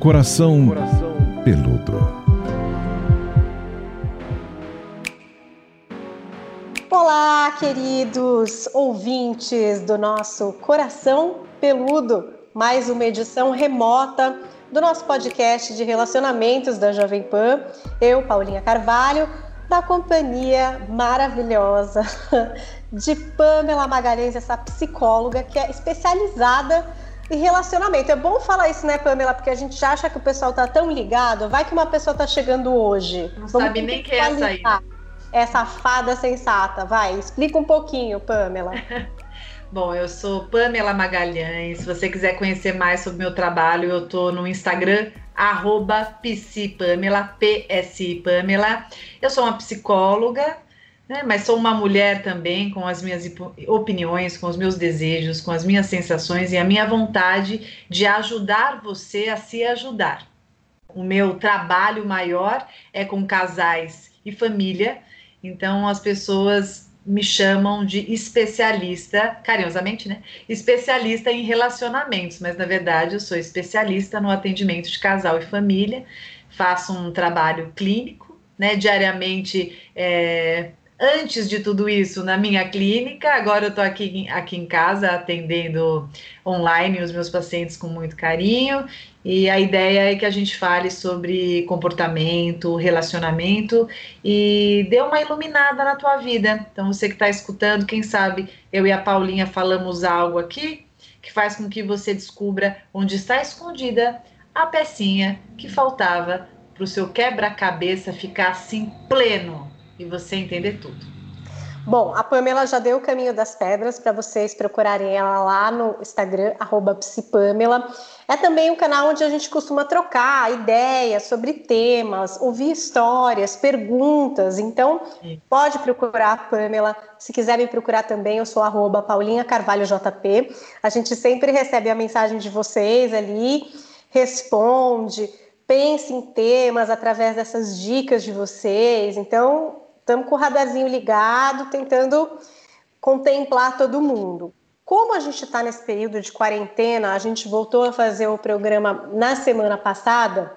Coração, Coração Peludo. Olá, queridos ouvintes do nosso Coração Peludo, mais uma edição remota do nosso podcast de relacionamentos da Jovem Pan. Eu, Paulinha Carvalho, da companhia maravilhosa de Pamela Magalhães, essa psicóloga que é especializada em relacionamento. É bom falar isso, né, Pamela? Porque a gente acha que o pessoal tá tão ligado. Vai que uma pessoa tá chegando hoje. Não Vamos sabe nem quem é essa aí. Essa fada sensata. Vai, explica um pouquinho, Pamela. Bom, eu sou Pamela Magalhães. Se você quiser conhecer mais sobre meu trabalho, eu tô no Instagram, arroba psipamela, PSI Pamela. Eu sou uma psicóloga, né, mas sou uma mulher também com as minhas opiniões, com os meus desejos, com as minhas sensações e a minha vontade de ajudar você a se ajudar. O meu trabalho maior é com casais e família, então as pessoas me chamam de especialista, carinhosamente, né? Especialista em relacionamentos, mas na verdade eu sou especialista no atendimento de casal e família, faço um trabalho clínico, né? Diariamente é, antes de tudo isso na minha clínica, agora eu estou aqui, aqui em casa atendendo online os meus pacientes com muito carinho. E a ideia é que a gente fale sobre comportamento, relacionamento e dê uma iluminada na tua vida. Então, você que está escutando, quem sabe eu e a Paulinha falamos algo aqui que faz com que você descubra onde está escondida a pecinha que faltava para o seu quebra-cabeça ficar assim pleno e você entender tudo. Bom, a Pamela já deu o caminho das pedras para vocês procurarem ela lá no Instagram, psipamela. É também um canal onde a gente costuma trocar ideias sobre temas, ouvir histórias, perguntas. Então, pode procurar a Pamela. Se quiser me procurar também, eu sou arroba Paulinha Carvalho JP. A gente sempre recebe a mensagem de vocês ali, responde, pense em temas através dessas dicas de vocês. Então, estamos com o radarzinho ligado, tentando contemplar todo mundo. Como a gente está nesse período de quarentena, a gente voltou a fazer o programa na semana passada,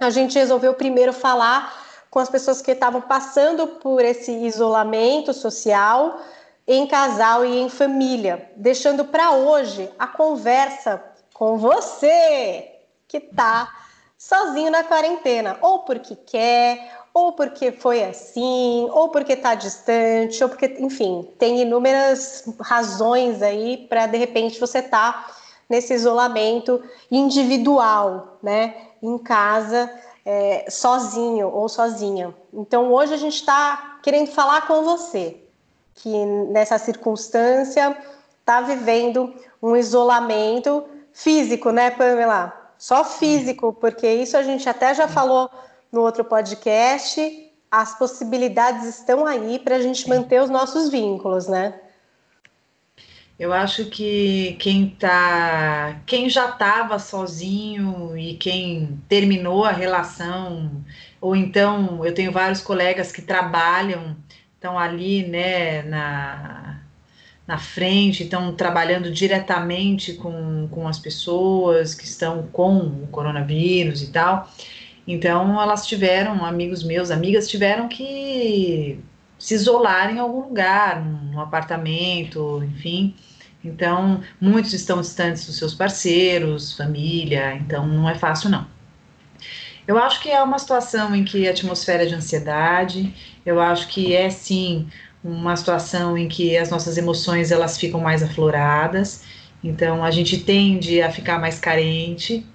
a gente resolveu primeiro falar com as pessoas que estavam passando por esse isolamento social em casal e em família, deixando para hoje a conversa com você que está sozinho na quarentena, ou porque quer, ou porque foi assim, ou porque está distante, ou porque, enfim, tem inúmeras razões aí para de repente você estar tá nesse isolamento individual, né, em casa, é, sozinho ou sozinha. Então hoje a gente está querendo falar com você que nessa circunstância está vivendo um isolamento físico, né, Pamela? Só físico, porque isso a gente até já falou no outro podcast, as possibilidades estão aí para a gente manter os nossos vínculos, né? Eu acho que quem tá, quem já estava sozinho e quem terminou a relação, ou então eu tenho vários colegas que trabalham, estão ali, né, na, na frente, estão trabalhando diretamente com, com as pessoas que estão com o coronavírus e tal. Então elas tiveram, amigos meus, amigas tiveram que se isolar em algum lugar, num apartamento, enfim. Então, muitos estão distantes dos seus parceiros, família, então não é fácil não. Eu acho que é uma situação em que a atmosfera é de ansiedade, eu acho que é sim uma situação em que as nossas emoções elas ficam mais afloradas, então a gente tende a ficar mais carente,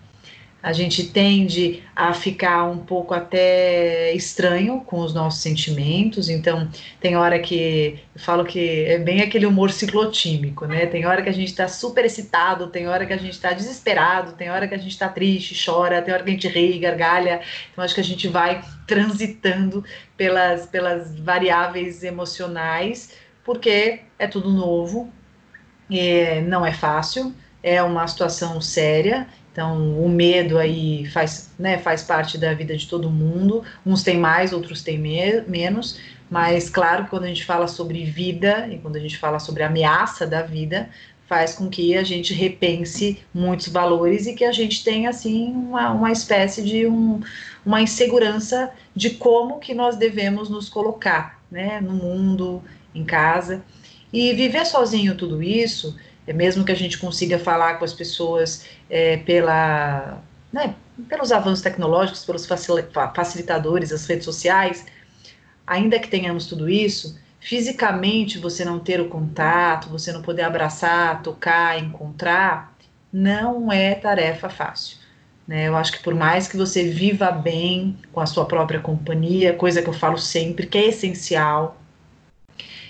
a gente tende a ficar um pouco até estranho com os nossos sentimentos, então tem hora que eu falo que é bem aquele humor ciclotímico, né? Tem hora que a gente está super excitado, tem hora que a gente está desesperado, tem hora que a gente está triste, chora, tem hora que a gente ri, gargalha. Então acho que a gente vai transitando pelas, pelas variáveis emocionais, porque é tudo novo, é, não é fácil, é uma situação séria então, o medo aí faz, né, faz parte da vida de todo mundo. Uns têm mais, outros têm me menos. Mas, claro, que quando a gente fala sobre vida e quando a gente fala sobre ameaça da vida, faz com que a gente repense muitos valores e que a gente tenha assim uma, uma espécie de um, uma insegurança de como que nós devemos nos colocar, né, no mundo, em casa. E viver sozinho tudo isso, mesmo que a gente consiga falar com as pessoas é, pela, né, pelos avanços tecnológicos, pelos facilitadores, as redes sociais, ainda que tenhamos tudo isso, fisicamente você não ter o contato, você não poder abraçar, tocar, encontrar, não é tarefa fácil. Né? Eu acho que por mais que você viva bem com a sua própria companhia, coisa que eu falo sempre, que é essencial,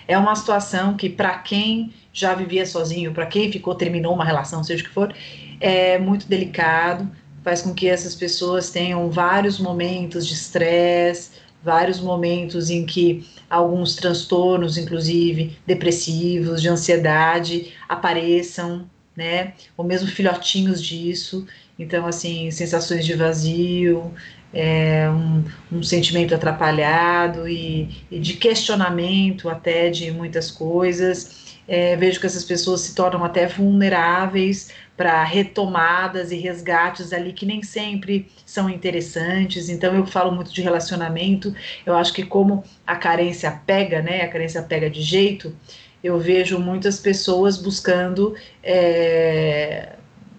é uma situação que para quem já vivia sozinho, para quem ficou, terminou uma relação, seja o que for, é muito delicado, faz com que essas pessoas tenham vários momentos de estresse, vários momentos em que alguns transtornos, inclusive depressivos, de ansiedade, apareçam, né? Ou mesmo filhotinhos disso. Então, assim, sensações de vazio, é, um, um, sentimento atrapalhado e, e, de questionamento até de muitas coisas. É, vejo que essas pessoas se tornam até vulneráveis para retomadas e resgates ali que nem sempre são interessantes. Então eu falo muito de relacionamento. Eu acho que como a carência pega, né? A carência pega de jeito. Eu vejo muitas pessoas buscando é,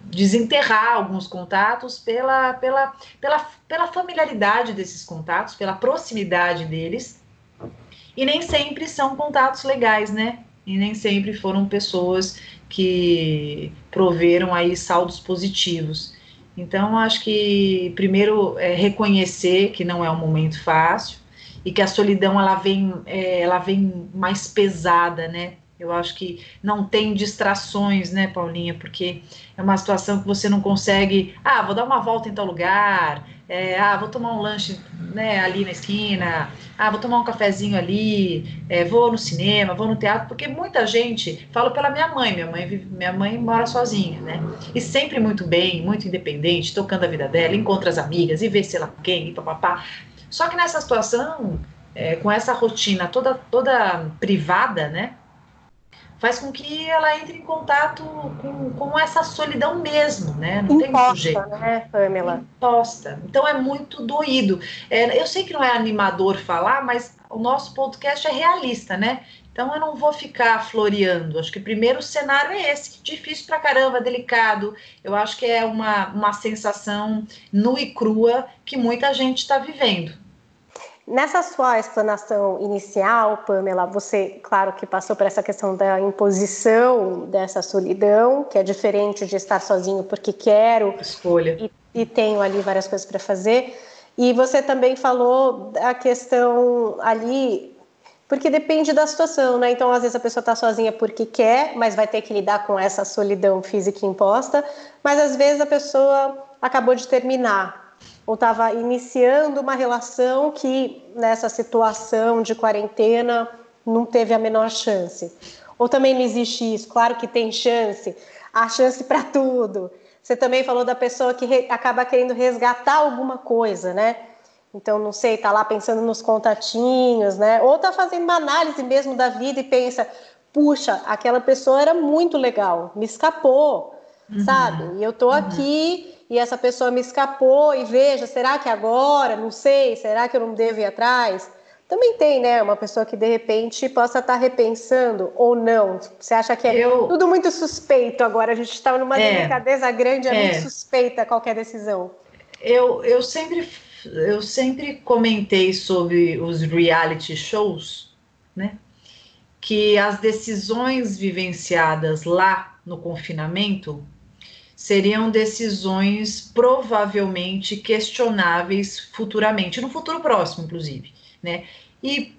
desenterrar alguns contatos pela, pela, pela, pela familiaridade desses contatos, pela proximidade deles. E nem sempre são contatos legais, né? E nem sempre foram pessoas que proveram aí saldos positivos. Então, acho que primeiro é reconhecer que não é um momento fácil e que a solidão ela vem, é, ela vem mais pesada, né? Eu acho que não tem distrações, né, Paulinha? Porque é uma situação que você não consegue. Ah, vou dar uma volta em tal lugar. É, ah, vou tomar um lanche né, ali na esquina. Ah, vou tomar um cafezinho ali. É, vou no cinema, vou no teatro. Porque muita gente. Falo pela minha mãe. Minha mãe, minha mãe mora sozinha, né? E sempre muito bem, muito independente, tocando a vida dela, encontra as amigas e vê se ela quem, e papapá. Só que nessa situação, é, com essa rotina toda, toda privada, né? Faz com que ela entre em contato com, com essa solidão mesmo, né? Não Imposta, tem muito jeito. né, Pamela? Imposta. Então é muito doído. É, eu sei que não é animador falar, mas o nosso podcast é realista, né? Então eu não vou ficar floreando. Acho que primeiro o cenário é esse, difícil pra caramba, delicado. Eu acho que é uma, uma sensação nua e crua que muita gente está vivendo. Nessa sua explanação inicial, Pamela, você, claro que passou por essa questão da imposição dessa solidão, que é diferente de estar sozinho porque quero escolha e, e tenho ali várias coisas para fazer. E você também falou da questão ali, porque depende da situação, né? Então, às vezes a pessoa está sozinha porque quer, mas vai ter que lidar com essa solidão física imposta. Mas às vezes a pessoa acabou de terminar ou estava iniciando uma relação que nessa situação de quarentena não teve a menor chance. Ou também não existe isso, claro que tem chance, há chance para tudo. Você também falou da pessoa que acaba querendo resgatar alguma coisa, né? Então, não sei, tá lá pensando nos contatinhos, né? Ou tá fazendo uma análise mesmo da vida e pensa, puxa, aquela pessoa era muito legal, me escapou, uhum. sabe? E eu tô uhum. aqui e essa pessoa me escapou e veja, será que agora? Não sei, será que eu não devo ir atrás? Também tem, né, uma pessoa que de repente possa estar repensando ou não. Você acha que é eu... tudo muito suspeito agora? A gente está numa é, delicadeza grande, é, é muito suspeita qualquer decisão. Eu, eu sempre eu sempre comentei sobre os reality shows, né? Que as decisões vivenciadas lá no confinamento seriam decisões provavelmente questionáveis futuramente, no futuro próximo, inclusive, né? E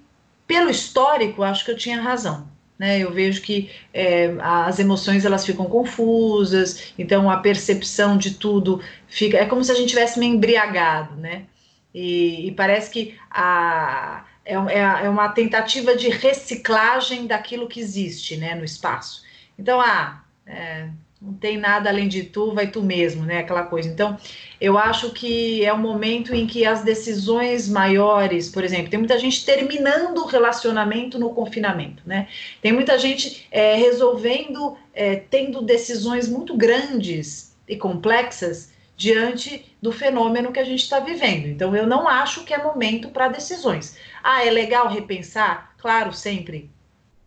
pelo histórico, acho que eu tinha razão. Né, eu vejo que é, as emoções elas ficam confusas, então a percepção de tudo fica. É como se a gente tivesse meio embriagado, né? E, e parece que a, é, é, é, uma tentativa de reciclagem daquilo que existe né, no espaço. Então, ah, é, não tem nada além de tu, vai tu mesmo, né? Aquela coisa. Então, eu acho que é um momento em que as decisões maiores, por exemplo, tem muita gente terminando o relacionamento no confinamento, né? Tem muita gente é, resolvendo, é, tendo decisões muito grandes e complexas diante do fenômeno que a gente está vivendo. Então, eu não acho que é momento para decisões. Ah, é legal repensar? Claro, sempre.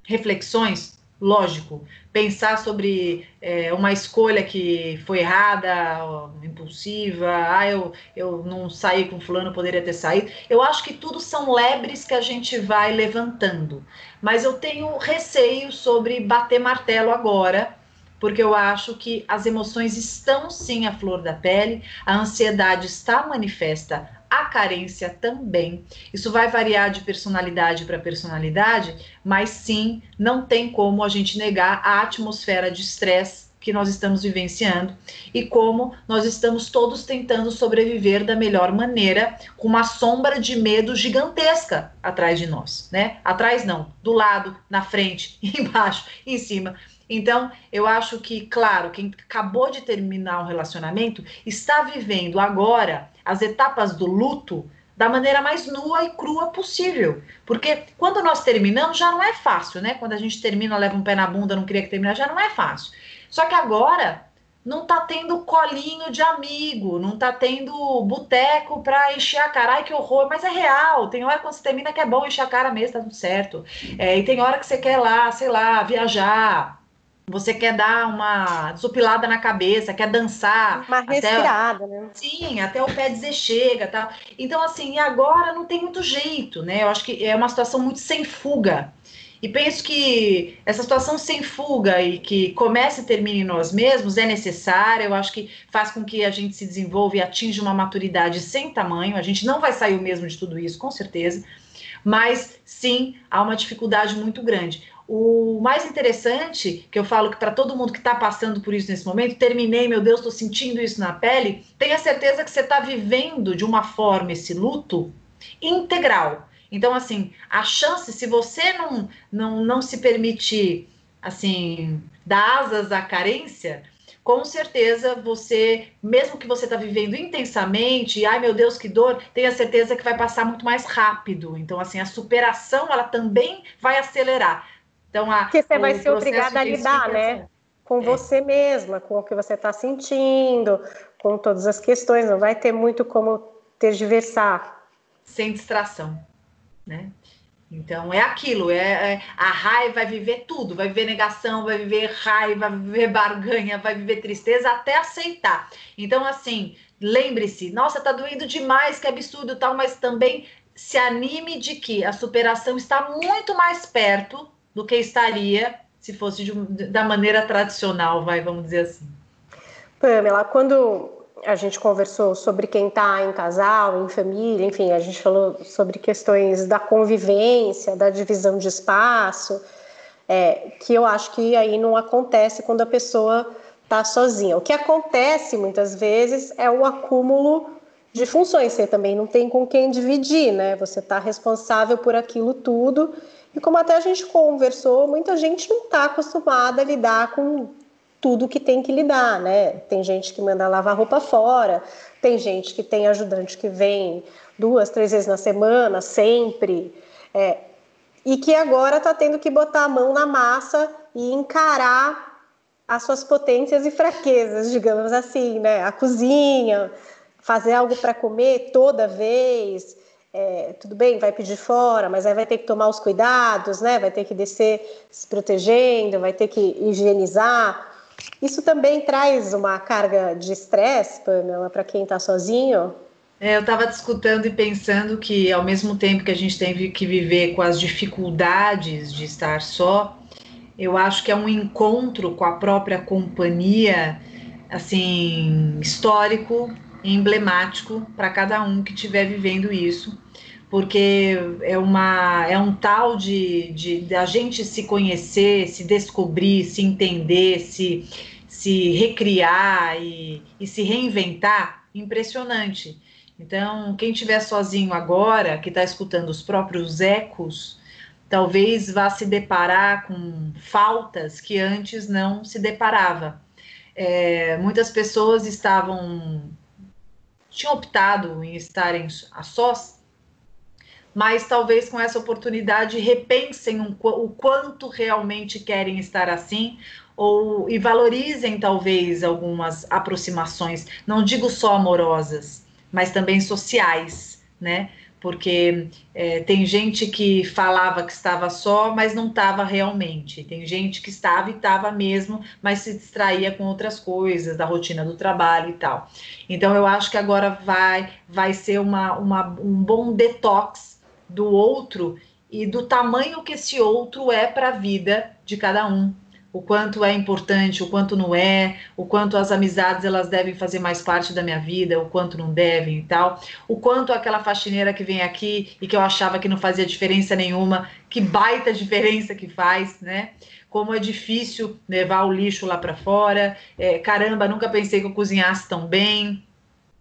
Reflexões? Lógico. Pensar sobre é, uma escolha que foi errada, impulsiva, ah, eu, eu não saí com fulano, poderia ter saído. Eu acho que tudo são lebres que a gente vai levantando. Mas eu tenho receio sobre bater martelo agora, porque eu acho que as emoções estão sim à flor da pele, a ansiedade está manifesta, a carência também. Isso vai variar de personalidade para personalidade, mas sim, não tem como a gente negar a atmosfera de estresse que nós estamos vivenciando e como nós estamos todos tentando sobreviver da melhor maneira, com uma sombra de medo gigantesca atrás de nós, né? Atrás não, do lado, na frente, embaixo, em cima. Então, eu acho que, claro, quem acabou de terminar um relacionamento está vivendo agora as etapas do luto da maneira mais nua e crua possível. Porque quando nós terminamos já não é fácil, né? Quando a gente termina, leva um pé na bunda, não queria que terminasse, já não é fácil. Só que agora não tá tendo colinho de amigo, não tá tendo boteco pra encher a cara. Ai, que horror, mas é real. Tem hora quando você termina que é bom encher a cara mesmo, tá tudo certo. É, e tem hora que você quer lá, sei lá, viajar, você quer dar uma desopilada na cabeça, quer dançar. Uma respirada, até, né? Sim, até o pé dizer chega, tá? Então, assim, agora não tem muito jeito, né? Eu acho que é uma situação muito sem fuga. E penso que essa situação sem fuga e que comece e termine em nós mesmos é necessária. Eu acho que faz com que a gente se desenvolva e atinja uma maturidade sem tamanho. A gente não vai sair o mesmo de tudo isso, com certeza. Mas sim, há uma dificuldade muito grande. O mais interessante, que eu falo que para todo mundo que está passando por isso nesse momento, terminei, meu Deus, estou sentindo isso na pele, tenha certeza que você está vivendo de uma forma esse luto integral. Então, assim, a chance, se você não, não, não se permitir, assim, dar asas à carência, com certeza você, mesmo que você está vivendo intensamente, ai meu Deus, que dor, tenha certeza que vai passar muito mais rápido. Então, assim, a superação, ela também vai acelerar. Então, a, Porque você vai ser obrigada a lidar, né? Com é. você mesma, com o que você está sentindo, com todas as questões, não vai ter muito como tergiversar. Sem distração, né? Então é aquilo, é, é, a raiva vai viver tudo, vai viver negação, vai viver raiva, vai viver barganha, vai viver tristeza até aceitar. Então assim, lembre-se, nossa, tá doendo demais, que absurdo tal, mas também se anime de que a superação está muito mais perto do que estaria se fosse de, da maneira tradicional, vai, vamos dizer assim. Pamela, quando a gente conversou sobre quem está em casal, em família, enfim, a gente falou sobre questões da convivência, da divisão de espaço, é, que eu acho que aí não acontece quando a pessoa está sozinha. O que acontece muitas vezes é o acúmulo de funções. Você também não tem com quem dividir, né? Você está responsável por aquilo tudo e como até a gente conversou, muita gente não está acostumada a lidar com tudo que tem que lidar, né? Tem gente que manda lavar roupa fora, tem gente que tem ajudante que vem duas, três vezes na semana, sempre, é, e que agora está tendo que botar a mão na massa e encarar as suas potências e fraquezas, digamos assim, né? A cozinha, fazer algo para comer toda vez, é, tudo bem, vai pedir fora, mas aí vai ter que tomar os cuidados, né? Vai ter que descer se protegendo, vai ter que higienizar. Isso também traz uma carga de estresse, Pamela, para quem está sozinho? É, eu estava discutindo e pensando que, ao mesmo tempo que a gente tem que viver com as dificuldades de estar só, eu acho que é um encontro com a própria companhia, assim, histórico, emblemático para cada um que estiver vivendo isso, porque é, uma, é um tal de, de, de a gente se conhecer, se descobrir, se entender, se, se recriar e, e se reinventar impressionante. Então, quem estiver sozinho agora, que está escutando os próprios ecos, talvez vá se deparar com faltas que antes não se deparava. é, muitas pessoas estavam tinham optado em estarem a sós, mas talvez com essa oportunidade repensem um, o quanto realmente querem estar assim ou e valorizem talvez algumas aproximações, não digo só amorosas, mas também sociais, né? Porque é, tem gente que falava que estava só, mas não estava realmente. Tem gente que estava e estava mesmo, mas se distraía com outras coisas, da rotina do trabalho e tal. Então eu acho que agora vai, vai ser uma, uma, um bom detox do outro e do tamanho que esse outro é para a vida de cada um o quanto é importante, o quanto não é, o quanto as amizades elas devem fazer mais parte da minha vida, o quanto não devem e tal, o quanto aquela faxineira que vem aqui e que eu achava que não fazia diferença nenhuma, que baita diferença que faz, né? Como é difícil levar o lixo lá para fora, é, caramba, nunca pensei que eu cozinhasse tão bem.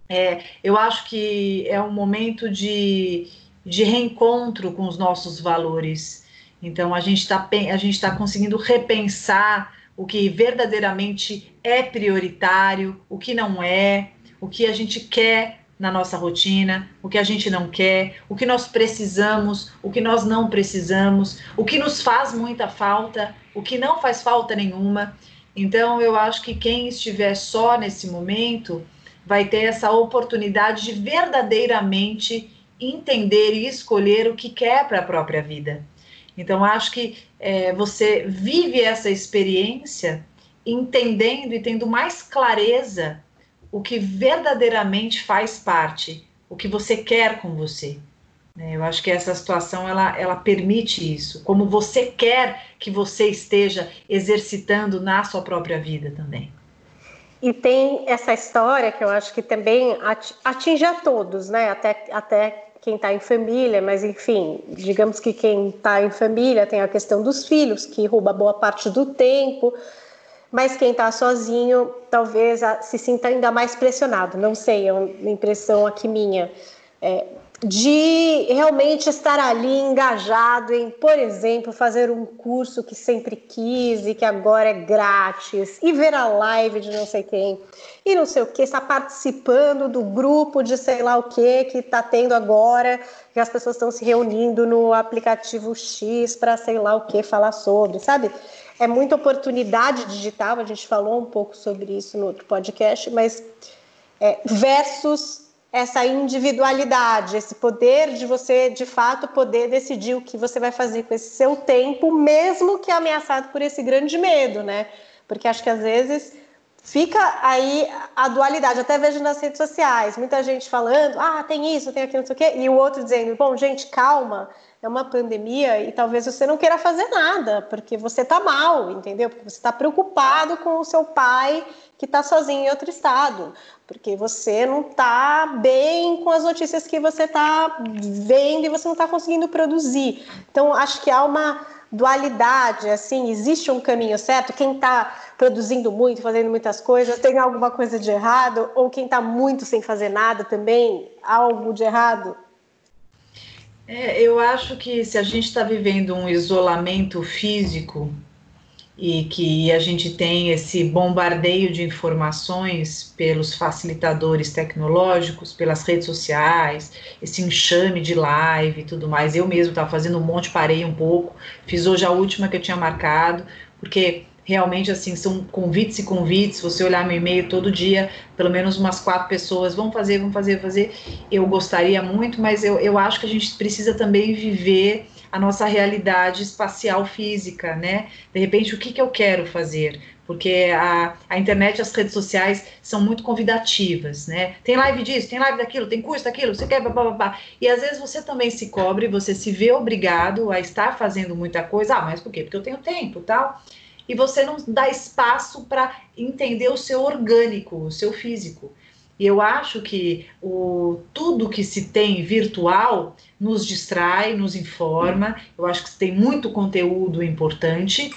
É, eu acho que é um momento de, de reencontro com os nossos valores então a gente está está conseguindo repensar o que verdadeiramente é prioritário, o que não é, o que a gente quer na nossa rotina, o que a gente não quer, o que nós precisamos, o que nós não precisamos, o que nos faz muita falta, o que não faz falta nenhuma. Então eu acho que quem estiver só nesse momento vai ter essa oportunidade de verdadeiramente entender e escolher o que quer para a própria vida. Então, acho que é, você vive essa experiência entendendo e tendo mais clareza o que verdadeiramente faz parte, o que você quer com você. Né? Eu acho que essa situação ela, ela permite isso, como você quer que você esteja exercitando na sua própria vida também. E tem essa história que eu acho que também atinge a todos, né? Até, até quem está em família, mas enfim, digamos que quem está em família tem a questão dos filhos, que rouba boa parte do tempo, mas quem está sozinho talvez se sinta ainda mais pressionado. Não sei, é uma impressão aqui minha. É, de realmente estar ali engajado em, por exemplo, fazer um curso que sempre quis e que agora é grátis, e ver a live de não sei quem, e não sei o que, está participando do grupo de sei lá o que que está tendo agora, que as pessoas estão se reunindo no aplicativo X para sei lá o que falar sobre, sabe? É muita oportunidade digital, a gente falou um pouco sobre isso no outro podcast, mas é, versus essa individualidade, esse poder de você, de fato, poder decidir o que você vai fazer com esse seu tempo, mesmo que ameaçado por esse grande medo, né? Porque acho que às vezes fica aí a dualidade. Até vejo nas redes sociais, muita gente falando, ah, tem isso, tem aquilo, não sei o quê, e o outro dizendo, bom, gente, calma, é uma pandemia e talvez você não queira fazer nada, porque você tá mal, entendeu? Porque você está preocupado com o seu pai que está sozinho em outro estado, porque você não está bem com as notícias que você está vendo e você não está conseguindo produzir. Então, acho que há uma dualidade, assim, existe um caminho certo. Quem está produzindo muito, fazendo muitas coisas, tem alguma coisa de errado, ou quem está muito sem fazer nada também, algo de errado? É, eu acho que se a gente está vivendo um isolamento físico, e que a gente tem esse bombardeio de informações pelos facilitadores tecnológicos, pelas redes sociais, esse enxame de live e tudo mais. Eu mesmo estava fazendo um monte, parei um pouco, fiz hoje a última que eu tinha marcado, porque realmente assim são convites e convites. Você olhar meu e-mail todo dia, pelo menos umas quatro pessoas vão fazer, vão fazer, fazer. Eu gostaria muito, mas eu, eu acho que a gente precisa também viver a nossa realidade espacial física, né? De repente, o que, que eu quero fazer? Porque a, a internet e as redes sociais são muito convidativas, né? Tem live disso, tem live daquilo, tem curso daquilo, você quer, babá. E às vezes você também se cobre, você se vê obrigado a estar fazendo muita coisa. Ah, mas por quê? Porque eu tenho tempo tal. E você não dá espaço para entender o seu orgânico, o seu físico. E eu acho que o, tudo que se tem virtual nos distrai, nos informa. Eu acho que tem muito conteúdo importante,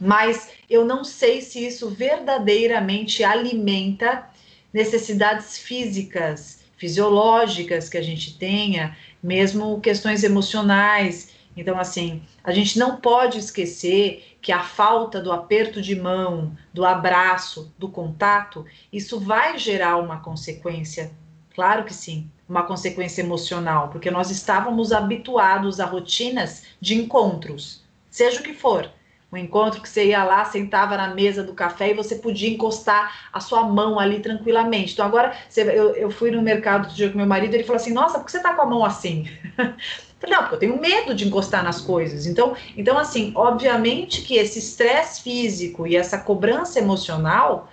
mas eu não sei se isso verdadeiramente alimenta necessidades físicas, fisiológicas que a gente tenha, mesmo questões emocionais Então, assim, a gente não pode esquecer que a falta do aperto de mão, do abraço, do contato, isso vai gerar uma consequência. Claro que sim, uma consequência emocional, porque nós estávamos habituados a rotinas de encontros, seja o que for. Um encontro que você ia lá, sentava na mesa do café e você podia encostar a sua mão ali tranquilamente. Então, agora, eu, eu fui no mercado outro dia com meu marido, ele falou assim: Nossa, por que você tá com a mão assim? Falei, não, porque eu tenho medo de encostar nas coisas. Então, então assim, obviamente que esse estresse físico e essa cobrança emocional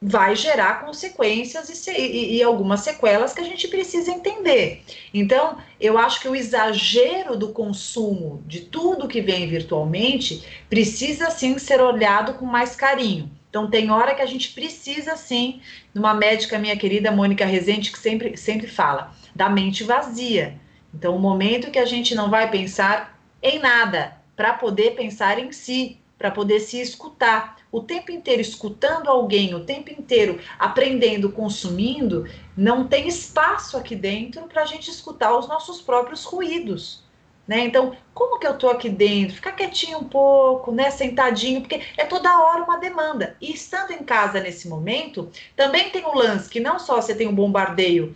vai gerar consequências e, e, e, algumas sequelas que a gente precisa entender. Então, eu acho que o exagero do consumo de tudo que vem virtualmente precisa sim ser olhado com mais carinho. Então, tem hora que a gente precisa sim, numa médica minha querida Mônica Rezende, que sempre, sempre fala, da mente vazia. Então, o momento que a gente não vai pensar em nada, para poder pensar em si, para poder se escutar. O tempo inteiro escutando alguém, o tempo inteiro aprendendo, consumindo, não tem espaço aqui dentro para a gente escutar os nossos próprios ruídos. Né? Então, como que eu estou aqui dentro? Ficar quietinho um pouco, né? Sentadinho, porque é toda hora uma demanda. E estando em casa nesse momento, também tem o lance que não só você tem um bombardeio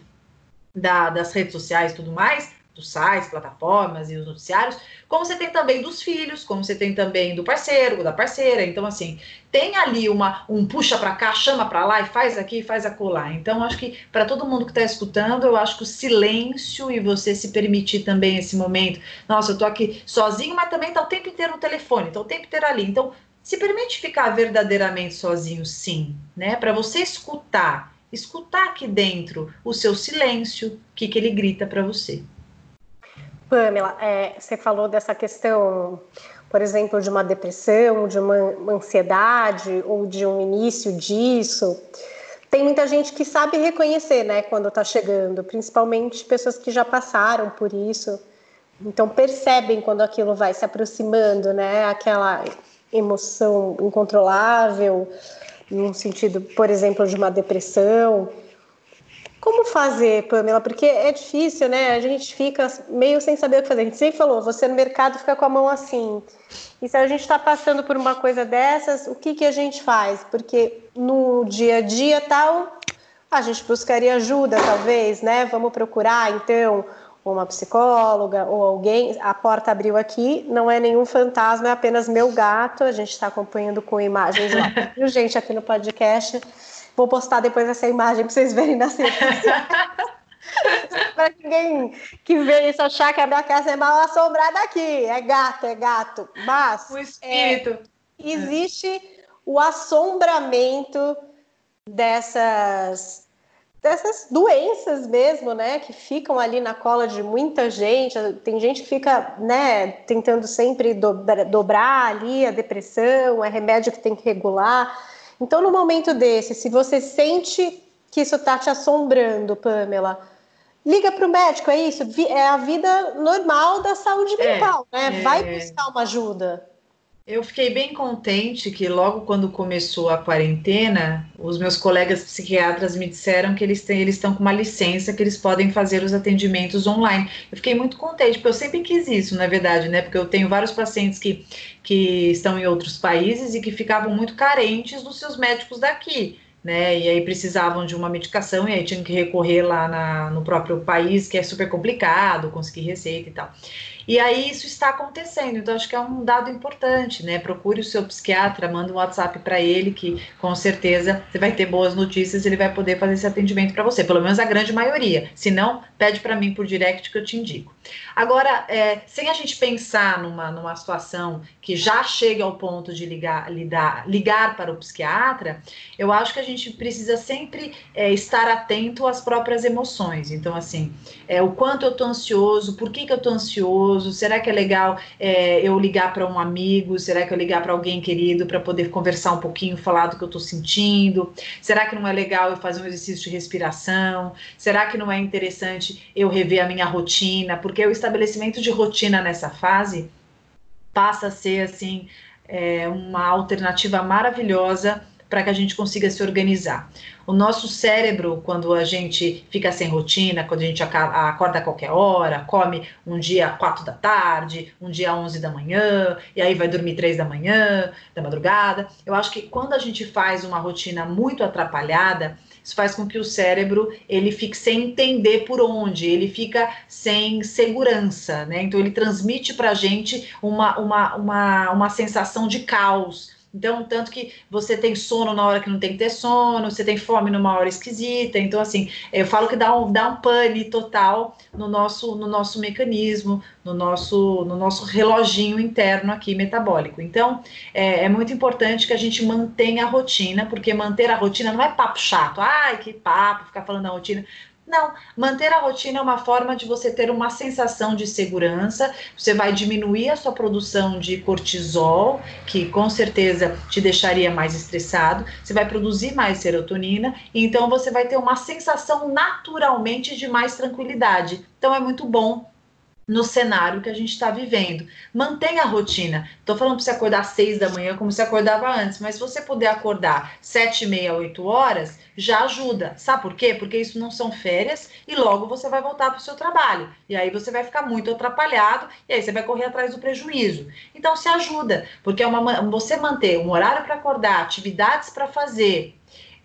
da, das redes sociais e tudo mais, dos sites, plataformas e os noticiários, como você tem também dos filhos, como você tem também do parceiro, da parceira. Então, assim, tem ali uma um puxa para cá, chama para lá e faz aqui, faz acolá. Então, acho que para todo mundo que está escutando, eu acho que o silêncio e você se permitir também esse momento. Nossa, eu tô aqui sozinho, mas também tá o tempo inteiro no telefone, tá o tempo inteiro ali. Então, se permite ficar verdadeiramente sozinho, sim, né? Para você escutar, escutar aqui dentro o seu silêncio, o que, que ele grita para você. Pamela, é, você falou dessa questão, por exemplo, de uma depressão, de uma ansiedade ou de um início disso. Tem muita gente que sabe reconhecer, né, quando está chegando, principalmente pessoas que já passaram por isso. Então percebem quando aquilo vai se aproximando, né, aquela emoção incontrolável, no sentido, por exemplo, de uma depressão. Como fazer, Pamela? Porque é difícil, né? A gente fica meio sem saber o que fazer. A gente sempre falou, você no mercado fica com a mão assim. E se a gente está passando por uma coisa dessas, o que, que a gente faz? Porque no dia a dia tal, a gente buscaria ajuda, talvez, né? Vamos procurar, então, uma psicóloga ou alguém. A porta abriu aqui, não é nenhum fantasma, é apenas meu gato. A gente está acompanhando com imagens lá. Gente, aqui no podcast. Vou postar depois essa imagem para vocês verem na redes para ninguém que vê isso achar que a minha casa é mal assombrada aqui. É gato, é gato. Mas o espírito. É, existe o assombramento dessas dessas doenças mesmo, né, que ficam ali na cola de muita gente. Tem gente que fica, né, tentando sempre dobra, dobrar ali a depressão, é remédio que tem que regular. Então, no momento desse, se você sente que isso está te assombrando, Pamela, liga para o médico, é isso? É a vida normal da saúde é, mental, é, né? Vai buscar uma ajuda. Eu fiquei bem contente que logo quando começou a quarentena, os meus colegas psiquiatras me disseram que eles têm, eles estão com uma licença que eles podem fazer os atendimentos online. Eu fiquei muito contente, porque eu sempre quis isso, na verdade, né? Porque eu tenho vários pacientes que, que estão em outros países e que ficavam muito carentes dos seus médicos daqui. Né, e aí precisavam de uma medicação e aí tinham que recorrer lá na, no próprio país, que é super complicado, conseguir receita e tal. E aí isso está acontecendo, então acho que é um dado importante, né? Procure o seu psiquiatra, manda um WhatsApp para ele, que com certeza você vai ter boas notícias, ele vai poder fazer esse atendimento para você, pelo menos a grande maioria. Se não, pede para mim por direct que eu te indico. Agora, é, sem a gente pensar numa, numa situação que já chega ao ponto de ligar, lidar, ligar para o psiquiatra, eu acho que a gente precisa sempre é, estar atento às próprias emoções. Então, assim, é, o quanto eu estou ansioso, por que, que eu estou ansioso, será que é legal é, eu ligar para um amigo, será que eu ligar para alguém querido para poder conversar um pouquinho, falar do que eu estou sentindo, será que não é legal eu fazer um exercício de respiração, será que não é interessante eu rever a minha rotina, porque o estabelecimento de rotina nessa fase passa a ser assim é, uma alternativa maravilhosa para que a gente consiga se organizar. O nosso cérebro, quando a gente fica sem rotina, quando a gente acorda a qualquer hora, come um dia quatro da tarde, um dia onze da manhã, e aí vai dormir três da manhã, da madrugada. Eu acho que quando a gente faz uma rotina muito atrapalhada, isso faz com que o cérebro ele fique sem entender por onde, ele fica sem segurança, né? Então ele transmite para a gente uma, uma, uma, uma sensação de caos então, tanto que você tem sono na hora que não tem que ter sono, você tem fome numa hora esquisita. Então, assim, eu falo que dá um, dá um pane total no nosso, no nosso mecanismo, no nosso, no nosso reloginho interno aqui metabólico. Então, é, é muito importante que a gente mantenha a rotina, porque manter a rotina não é papo chato. Ai, que papo, ficar falando da rotina. Não, manter a rotina é uma forma de você ter uma sensação de segurança. Você vai diminuir a sua produção de cortisol, que com certeza te deixaria mais estressado. Você vai produzir mais serotonina, então você vai ter uma sensação naturalmente de mais tranquilidade. Então é muito bom no cenário que a gente está vivendo. Mantenha a rotina. Estou falando para você acordar às seis da manhã, como você acordava antes, mas se você puder acordar sete e meia, oito horas, já ajuda. Sabe por quê? Porque isso não são férias e logo você vai voltar para o seu trabalho. E aí você vai ficar muito atrapalhado e aí você vai correr atrás do prejuízo. Então se ajuda, porque é uma, você manter um horário para acordar, atividades para fazer,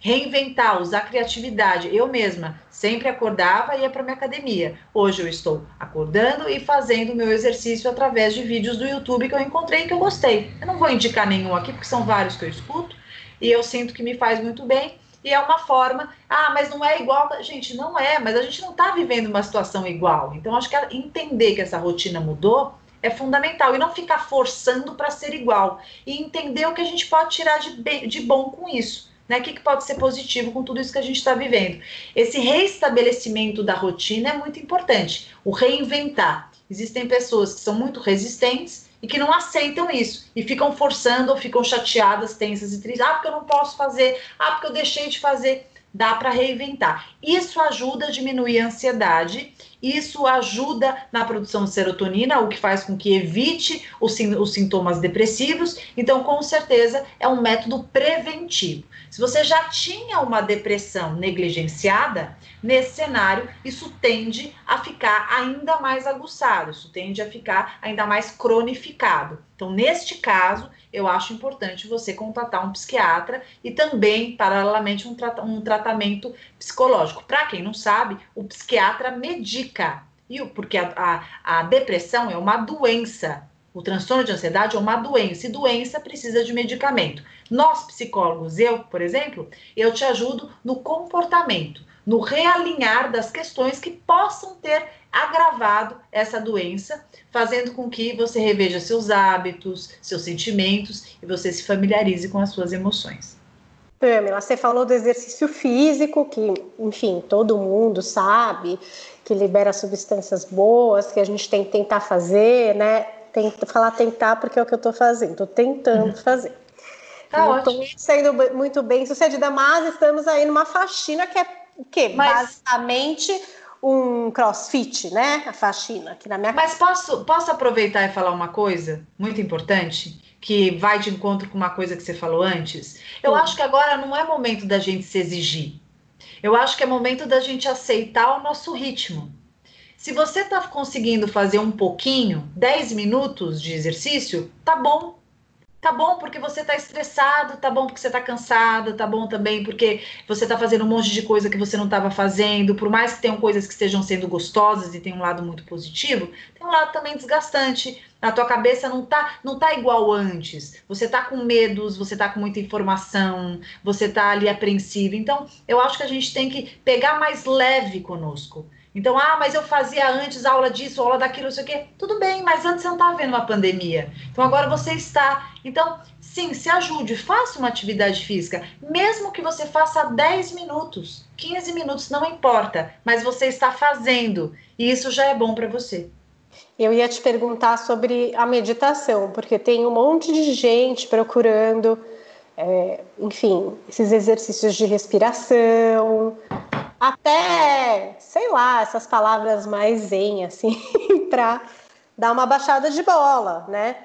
reinventar, usar criatividade. Eu mesma sempre acordava e ia para minha academia. Hoje eu estou acordando e fazendo o meu exercício através de vídeos do YouTube que eu encontrei e que eu gostei. Eu não vou indicar nenhum aqui porque são vários que eu escuto e eu sinto que me faz muito bem e é uma forma, ah, mas não é igual, gente, não é, mas a gente não está vivendo uma situação igual. Então, acho que entender que essa rotina mudou é fundamental e não ficar forçando para ser igual e entender o que a gente pode tirar de, de bom com isso. Né? O que, que pode ser positivo com tudo isso que a gente está vivendo? Esse reestabelecimento da rotina é muito importante. O reinventar. Existem pessoas que são muito resistentes e que não aceitam isso e ficam forçando ou ficam chateadas, tensas e tristes. Ah, porque eu não posso fazer. Ah, porque eu deixei de fazer. Dá para reinventar. Isso ajuda a diminuir a ansiedade, isso ajuda na produção de serotonina, o que faz com que evite os, os sintomas depressivos. Então, com certeza, é um método preventivo. Se você já tinha uma depressão negligenciada, nesse cenário, isso tende a ficar ainda mais aguçado, isso tende a ficar ainda mais cronificado. Então, neste caso, eu acho importante você contatar um psiquiatra e também, paralelamente, um, tra um tratamento psicológico. Para quem não sabe, o psiquiatra medica, porque a, a, a depressão é uma doença o transtorno de ansiedade é uma doença e doença precisa de medicamento. Nós, psicólogos, eu, por exemplo, eu te ajudo no comportamento, no realinhar das questões que possam ter agravado essa doença, fazendo com que você reveja seus hábitos, seus sentimentos e você se familiarize com as suas emoções. Pamela, você falou do exercício físico, que, enfim, todo mundo sabe que libera substâncias boas, que a gente tem que tentar fazer, né? Tenta, falar tentar porque é o que eu estou fazendo, estou tentando uhum. fazer. Tá não estou sendo muito bem sucedida, mas estamos aí numa faxina que é o quê? Mas... Basicamente um crossfit, né? A faxina aqui na minha Mas posso, posso aproveitar e falar uma coisa muito importante? Que vai de encontro com uma coisa que você falou antes. Eu Sim. acho que agora não é momento da gente se exigir. Eu acho que é momento da gente aceitar o nosso ritmo. Se você está conseguindo fazer um pouquinho, 10 minutos de exercício, tá bom. Tá bom porque você está estressado, tá bom porque você está cansado, tá bom também porque você está fazendo um monte de coisa que você não estava fazendo. Por mais que tenham coisas que estejam sendo gostosas e tem um lado muito positivo, tem um lado também desgastante. A tua cabeça não tá, não tá igual antes. Você tá com medos, você tá com muita informação, você tá ali apreensivo. Então, eu acho que a gente tem que pegar mais leve conosco. Então, ah, mas eu fazia antes aula disso, aula daquilo, não sei o quê. Tudo bem, mas antes você não estava vendo uma pandemia. Então, agora você está. Então, sim, se ajude, faça uma atividade física. Mesmo que você faça 10 minutos, 15 minutos, não importa. Mas você está fazendo. E isso já é bom para você. Eu ia te perguntar sobre a meditação, porque tem um monte de gente procurando, é, enfim, esses exercícios de respiração, até, sei lá, essas palavras mais zen, assim, para dar uma baixada de bola, né?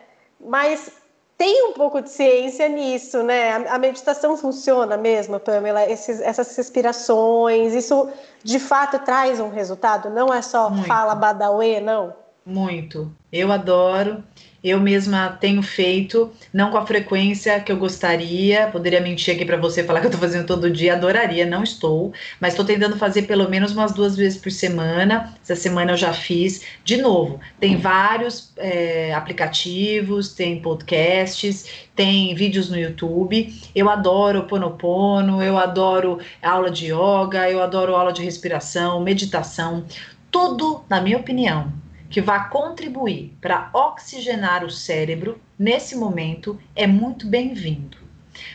Mas tem um pouco de ciência nisso, né? A, meditação funciona mesmo, Pamela? Esses, essas respirações, isso de fato traz um resultado? Não é só Muito. fala badauê, não? Muito. Eu adoro. Eu mesma tenho feito, não com a frequência que eu gostaria. Poderia mentir aqui para você falar que eu estou fazendo todo dia, adoraria, não estou, mas estou tentando fazer pelo menos umas duas vezes por semana. Essa semana eu já fiz. De novo, tem vários é, aplicativos, tem podcasts, tem vídeos no YouTube. Eu adoro Ponopono, eu adoro aula de yoga, eu adoro aula de respiração, meditação. Tudo, na minha opinião, que vá contribuir para oxigenar o cérebro nesse momento é muito bem-vindo.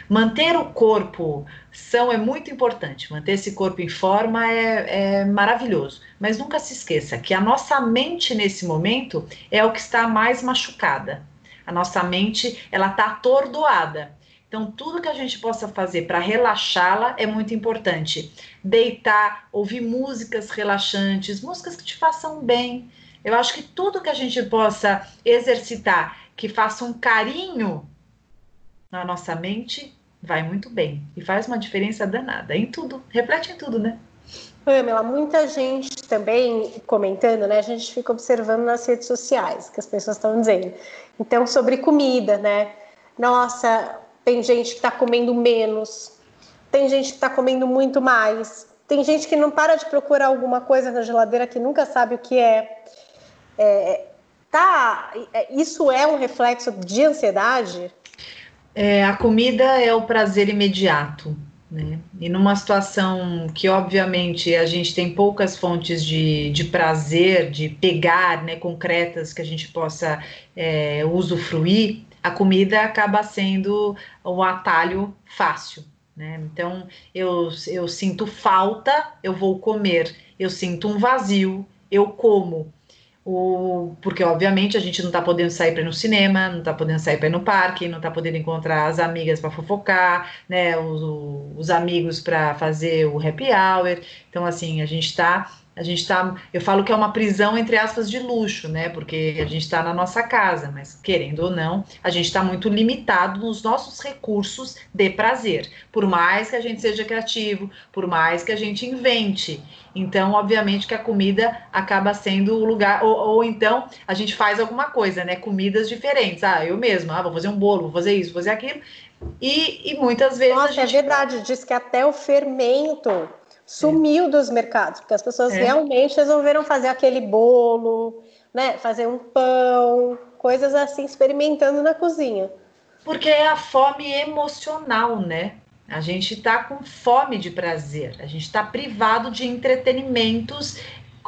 Manter o corpo são é muito importante, manter esse corpo em forma é, é, maravilhoso, mas nunca se esqueça que a nossa mente nesse momento é o que está mais machucada. A nossa mente ela está atordoada. Então, tudo que a gente possa fazer para relaxá-la é muito importante. Deitar, ouvir músicas relaxantes, músicas que te façam bem, eu acho que tudo que a gente possa exercitar, que faça um carinho na nossa mente, vai muito bem e faz uma diferença danada em tudo, reflete em tudo, né? Pamela, muita gente também comentando, né? A gente fica observando nas redes sociais que as pessoas estão dizendo. Então, sobre comida, né? Nossa, tem gente que está comendo menos, tem gente que está comendo muito mais, tem gente que não para de procurar alguma coisa na geladeira que nunca sabe o que é. É, tá, é, isso é um reflexo de ansiedade? É, a comida é o prazer imediato. Né? E numa situação que, obviamente, a gente tem poucas fontes de, de prazer, de pegar, né, concretas que a gente possa é, usufruir, a comida acaba sendo um atalho fácil. Né? Então, eu, eu sinto falta, eu vou comer, eu sinto um vazio, eu como. O, porque, obviamente, a gente não está podendo sair para ir no cinema, não está podendo sair para ir no parque, não está podendo encontrar as amigas para fofocar, né, os, os amigos para fazer o happy hour. Então, assim, a gente está a gente está, eu falo que é uma prisão entre aspas de luxo, né? Porque a gente está na nossa casa, mas querendo ou não, a gente está muito limitado nos nossos recursos de prazer. Por mais que a gente seja criativo, por mais que a gente invente. Então, obviamente que a comida acaba sendo o lugar, ou, ou então a gente faz alguma coisa, né? Comidas diferentes. Ah, eu mesma, ah, vou fazer um bolo, vou fazer isso, vou fazer aquilo. E, e muitas vezes. Nossa, é gente... é verdade, diz que até o fermento sumiu dos mercados, porque as pessoas é. realmente resolveram fazer aquele bolo, né, fazer um pão, coisas assim, experimentando na cozinha. Porque é a fome emocional, né? A gente está com fome de prazer, a gente está privado de entretenimentos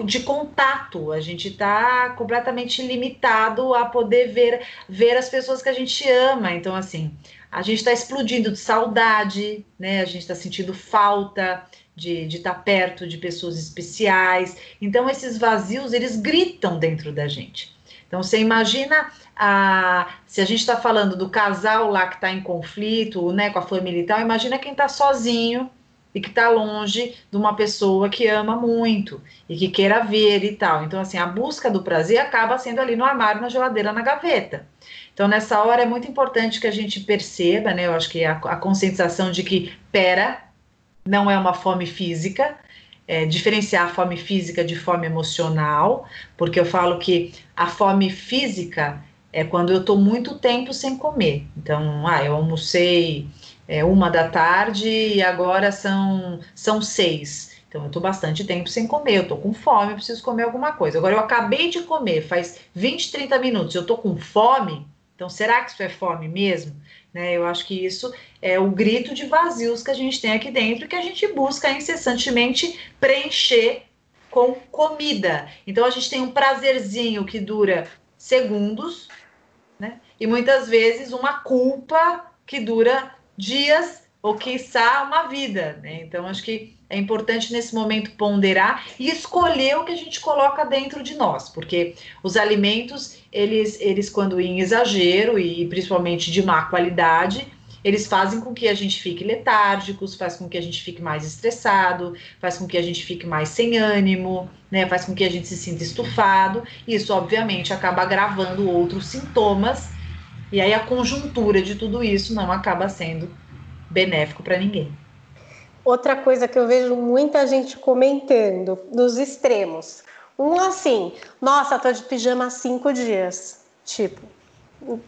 de contato, a gente está completamente limitado a poder ver, ver as pessoas que a gente ama. Então, assim, a gente está explodindo de saudade, né? A gente está sentindo falta de estar tá perto de pessoas especiais. Então, esses vazios, eles gritam dentro da gente. Então, você imagina a, se a gente está falando do casal lá que está em conflito, né, com a família e tal, imagina quem está sozinho e que está longe de uma pessoa que ama muito e que queira ver e tal. Então, assim, a busca do prazer acaba sendo ali no armário, na geladeira, na gaveta. Então, nessa hora é muito importante que a gente perceba, né? Eu acho que a, a conscientização de que, pera, não é uma fome física, é, diferenciar a fome física de fome emocional, porque eu falo que a fome física é quando eu estou muito tempo sem comer. Então, ah, eu almocei é, uma da tarde e agora são, são seis. Então, eu estou bastante tempo sem comer, eu estou com fome, eu preciso comer alguma coisa. Agora, eu acabei de comer, faz 20, 30 minutos, eu estou com fome, então será que isso é fome mesmo? Né? Eu acho que isso é o grito de vazios que a gente tem aqui dentro, que a gente busca incessantemente preencher com comida. Então a gente tem um prazerzinho que dura segundos, né? E muitas vezes uma culpa que dura dias ou quiçá uma vida, né? Então acho que é importante nesse momento ponderar e escolher o que a gente coloca dentro de nós, porque os alimentos, eles, eles quando em exagero e principalmente de má qualidade, eles fazem com que a gente fique letárgicos, faz com que a gente fique mais estressado, faz com que a gente fique mais sem ânimo, né? Faz com que a gente se sinta estufado. Isso, obviamente, acaba agravando outros sintomas E aí a conjuntura de tudo isso não acaba sendo benéfico para ninguém. Outra coisa que eu vejo muita gente comentando dos extremos. Um assim, nossa, tô de pijama há cinco dias. Tipo,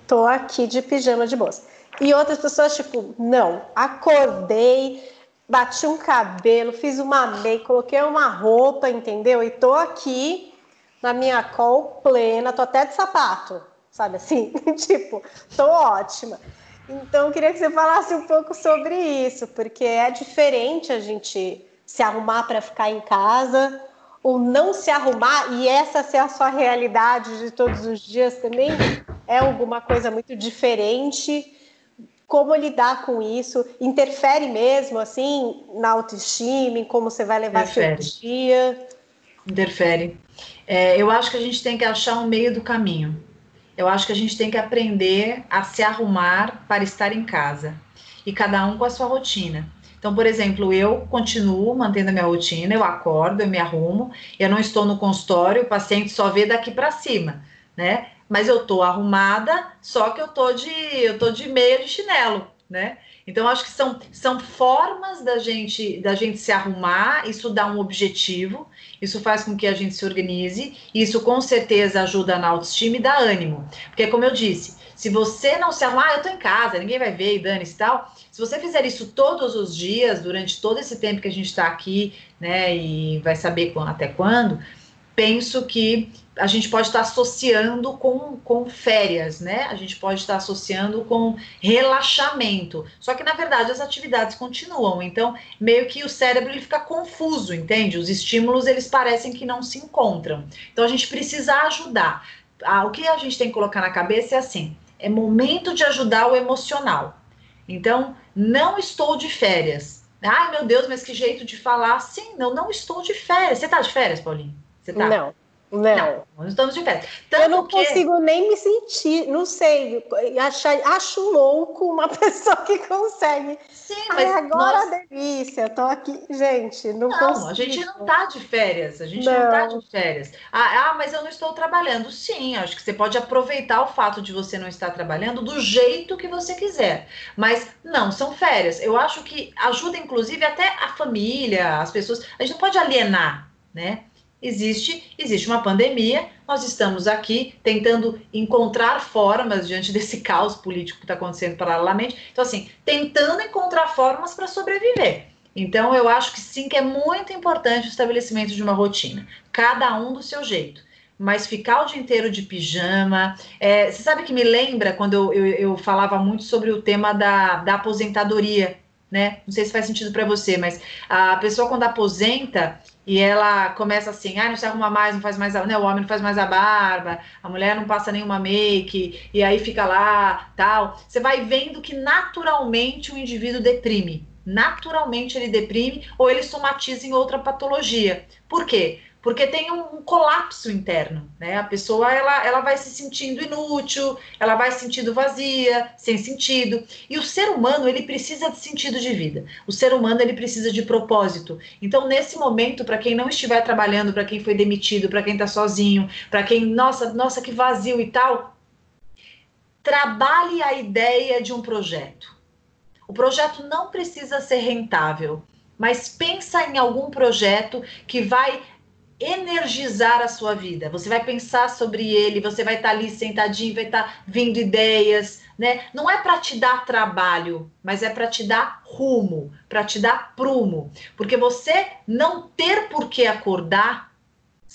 tô aqui de pijama de boas. E outras pessoas, tipo, não, acordei, bati um cabelo, fiz uma make, coloquei uma roupa, entendeu? E tô aqui na minha call plena, tô até de sapato, sabe assim? tipo, tô ótima. Então, eu queria que você falasse um pouco sobre isso, porque é diferente a gente se arrumar para ficar em casa ou não se arrumar e essa ser a sua realidade de todos os dias também é alguma coisa muito diferente. Como lidar com isso? Interfere mesmo, assim, na autoestima, em como você vai levar Interfere. seu dia? Interfere. É, eu acho que a gente tem que achar um meio do caminho. Eu acho que a gente tem que aprender a se arrumar para estar em casa. E cada um com a sua rotina. Então, por exemplo, eu continuo mantendo a minha rotina, eu acordo, eu me arrumo, eu não estou no consultório, o paciente só vê daqui para cima, né? Mas eu tô arrumada, só que eu tô de eu tô de meia de chinelo, né? Então, acho que são, são formas da gente, da gente se arrumar, isso dá um objetivo, isso faz com que a gente se organize, isso com certeza ajuda na autoestima e dá ânimo. Porque, como eu disse, se você não se arrumar, ah, eu tô em casa, ninguém vai ver e dane-se e tal. Se você fizer isso todos os dias, durante todo esse tempo que a gente está aqui, né, e vai saber até quando, penso que a gente pode estar associando com, com férias, né? A gente pode estar associando com relaxamento. Só que, na verdade, as atividades continuam. Então, meio que o cérebro ele fica confuso, entende? Os estímulos, eles parecem que não se encontram. Então, a gente precisa ajudar. Ah, o que a gente tem que colocar na cabeça é assim, é momento de ajudar o emocional. Então, não estou de férias. Ai, meu Deus, mas que jeito de falar. Sim, não, não estou de férias. Você está de férias, Paulinho? Você tá? Não. Não. Não, estamos de férias. Tanto eu não que... consigo nem me sentir, não sei, achar, acho louco uma pessoa que consegue. Sim, mas Ai, agora nós... delícia, eu tô aqui, gente, não, não consigo. a gente não tá de férias, a gente não, não tá de férias. Ah, ah, mas eu não estou trabalhando. Sim, acho que você pode aproveitar o fato de você não estar trabalhando do jeito que você quiser. Mas não, são férias. Eu acho que ajuda, inclusive, até a família, as pessoas. A gente não pode alienar, né? Existe, existe uma pandemia, nós estamos aqui tentando encontrar formas diante desse caos político que está acontecendo paralelamente. Então, assim, tentando encontrar formas para sobreviver. Então, eu acho que sim, que é muito importante o estabelecimento de uma rotina, cada um do seu jeito. Mas ficar o dia inteiro de pijama. É, você sabe que me lembra quando eu, eu, eu falava muito sobre o tema da, da aposentadoria, né? Não sei se faz sentido para você, mas a pessoa quando aposenta, e ela começa assim, ah, não se arruma mais, não faz mais, a... né, o homem não faz mais a barba, a mulher não passa nenhuma make, e aí fica lá, tal. Você vai vendo que naturalmente o indivíduo deprime. Naturalmente ele deprime ou ele somatiza em outra patologia. Por quê? Porque tem um, um, colapso interno, né? A pessoa ela, ela vai se sentindo inútil, ela vai se sentindo vazia, sem sentido. E o ser humano ele precisa de sentido de vida. O ser humano ele precisa de propósito. Então nesse momento, para quem não estiver trabalhando, para quem foi demitido, para quem está sozinho, para quem nossa nossa que vazio e tal, trabalhe a ideia de um projeto. O projeto não precisa ser rentável, mas pensa em algum projeto que vai energizar a sua vida. Você vai pensar sobre ele, você vai estar tá ali sentadinho, vai estar tá vindo ideias, né? Não é para te dar trabalho, mas é para te dar rumo, para te dar prumo, porque você não ter por que acordar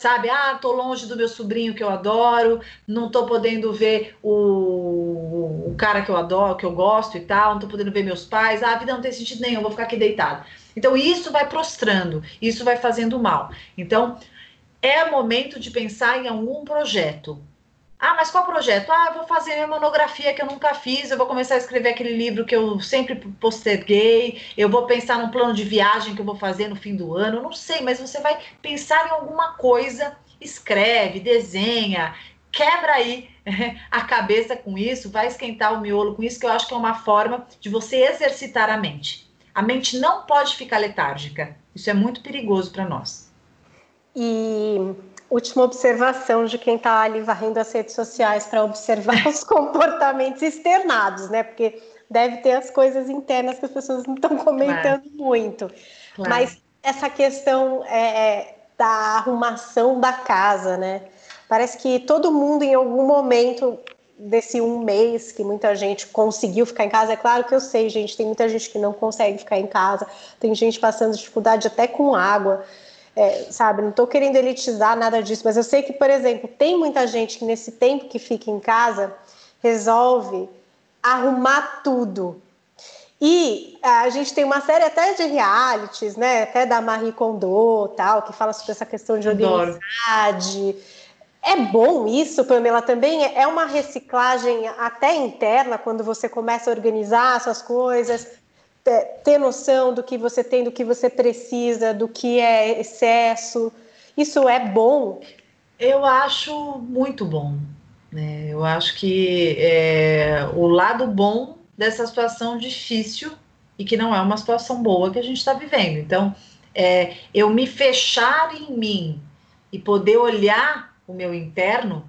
sabe? Ah, tô longe do meu sobrinho que eu adoro, não tô podendo ver o, o cara que eu adoro, que eu gosto e tal, não tô podendo ver meus pais. Ah, a vida não tem sentido nenhum, vou ficar aqui deitado. Então isso vai prostrando, isso vai fazendo mal. Então é momento de pensar em algum projeto. Ah, mas qual projeto? Ah, eu vou fazer minha monografia que eu nunca fiz, eu vou começar a escrever aquele livro que eu sempre posterguei, eu vou pensar num plano de viagem que eu vou fazer no fim do ano, não sei, mas você vai pensar em alguma coisa, escreve, desenha, quebra aí a cabeça com isso, vai esquentar o miolo com isso, que eu acho que é uma forma de você exercitar a mente. A mente não pode ficar letárgica. Isso é muito perigoso para nós. E última observação de quem está ali varrendo as redes sociais para observar os comportamentos externados, né? Porque deve ter as coisas internas que as pessoas não estão comentando claro. muito. Claro. Mas essa questão é, é, da arrumação da casa, né? Parece que todo mundo, em algum momento desse um mês que muita gente conseguiu ficar em casa, é claro que eu sei, gente, tem muita gente que não consegue ficar em casa, tem gente passando dificuldade até com água. É, sabe, não estou querendo elitizar nada disso, mas eu sei que, por exemplo, tem muita gente que nesse tempo que fica em casa resolve arrumar tudo. E a gente tem uma série até de realities, né? Até da Marie Kondo, tal, que fala sobre essa questão de organicidade. É bom isso, Pamela, também é uma reciclagem até interna, quando você começa a organizar suas coisas, ter noção do que você tem, do que você precisa, do que é excesso. Isso é bom? Eu acho muito bom. Né? Eu acho que é, o lado bom dessa situação difícil e que não é uma situação boa que a gente está vivendo. Então, é, eu me fechar em mim e poder olhar o meu interno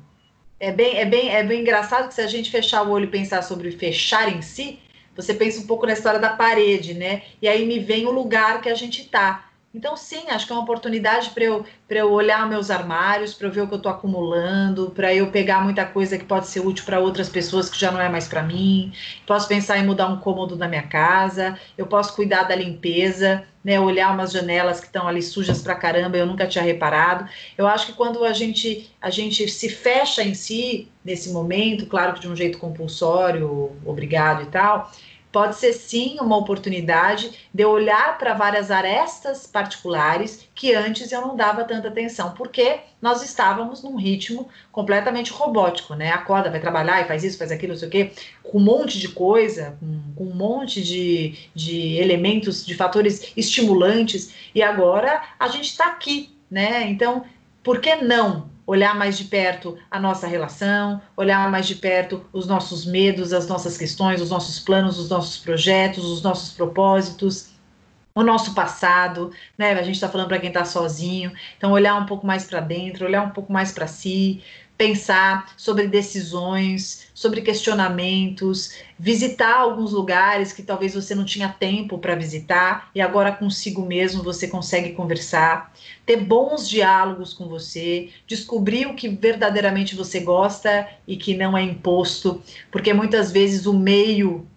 é bem, é bem, é bem engraçado que se a gente fechar o olho e pensar sobre fechar em si, você pensa um pouco na história da parede, né? E aí me vem o lugar que a gente está. Então, sim, acho que é uma oportunidade para eu, eu olhar meus armários, para eu ver o que eu estou acumulando, para eu pegar muita coisa que pode ser útil para outras pessoas que já não é mais para mim. Posso pensar em mudar um cômodo da minha casa, eu posso cuidar da limpeza, né, olhar umas janelas que estão ali sujas para caramba, eu nunca tinha reparado. Eu acho que quando a gente, a gente se fecha em si nesse momento, claro que de um jeito compulsório, obrigado e tal, pode ser sim uma oportunidade de olhar para várias arestas particulares que antes eu não dava tanta atenção, porque nós estávamos num ritmo completamente robótico, né? Acorda, vai trabalhar e faz isso, faz aquilo, não sei o quê, com um monte de coisa, com, com um monte de, de elementos, de fatores estimulantes, e agora a gente está aqui, né? Então, por que não olhar mais de perto a nossa relação, olhar mais de perto os nossos medos, as nossas questões, os nossos planos, os nossos projetos, os nossos propósitos, o nosso passado, né? A gente está falando para quem está sozinho, então olhar um pouco mais para dentro, olhar um pouco mais para si, pensar sobre decisões, sobre questionamentos, visitar alguns lugares que talvez você não tinha tempo para visitar e agora consigo mesmo você consegue conversar, ter bons diálogos com você, descobrir o que verdadeiramente você gosta e que não é imposto, porque muitas vezes o meio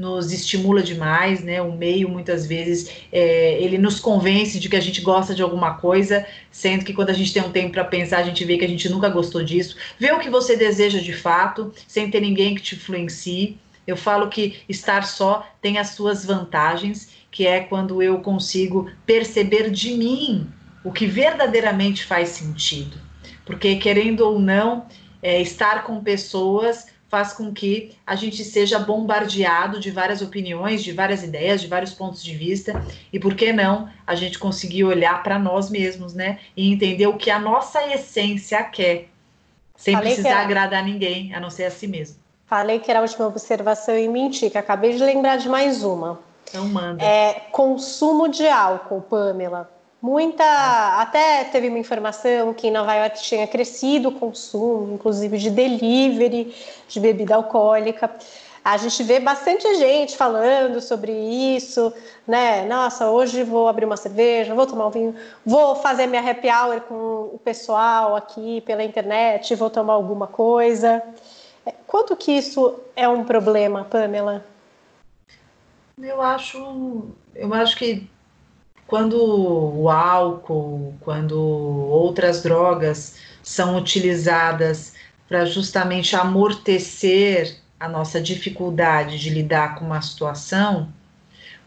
nos estimula demais, né? O meio muitas vezes é, ele nos convence de que a gente gosta de alguma coisa, sendo que quando a gente tem um tempo para pensar, a gente vê que a gente nunca gostou disso. Vê o que você deseja de fato, sem ter ninguém que te influencie. Eu falo que estar só tem as suas vantagens, que é quando eu consigo perceber de mim o que verdadeiramente faz sentido. Porque querendo ou não, é, estar com pessoas faz com que a gente seja bombardeado de várias opiniões, de várias ideias, de vários pontos de vista, e por que não a gente conseguir olhar para nós mesmos, né? E entender o que a nossa essência quer, sem Falei precisar era... agradar ninguém, a não ser a si mesmo. Falei que era a última observação e menti, que acabei de lembrar de mais uma. Então manda. É consumo de álcool, Pamela. Muita. Até teve uma informação que em Nova York tinha crescido o consumo, inclusive de delivery de bebida alcoólica. A gente vê bastante gente falando sobre isso, né? Nossa, hoje vou abrir uma cerveja, vou tomar um vinho, vou fazer minha happy hour com o pessoal aqui pela internet, vou tomar alguma coisa. É, quanto que isso é um problema, Pamela? Eu acho, eu acho que quando o álcool, quando outras drogas são utilizadas para justamente amortecer a nossa dificuldade de lidar com uma situação,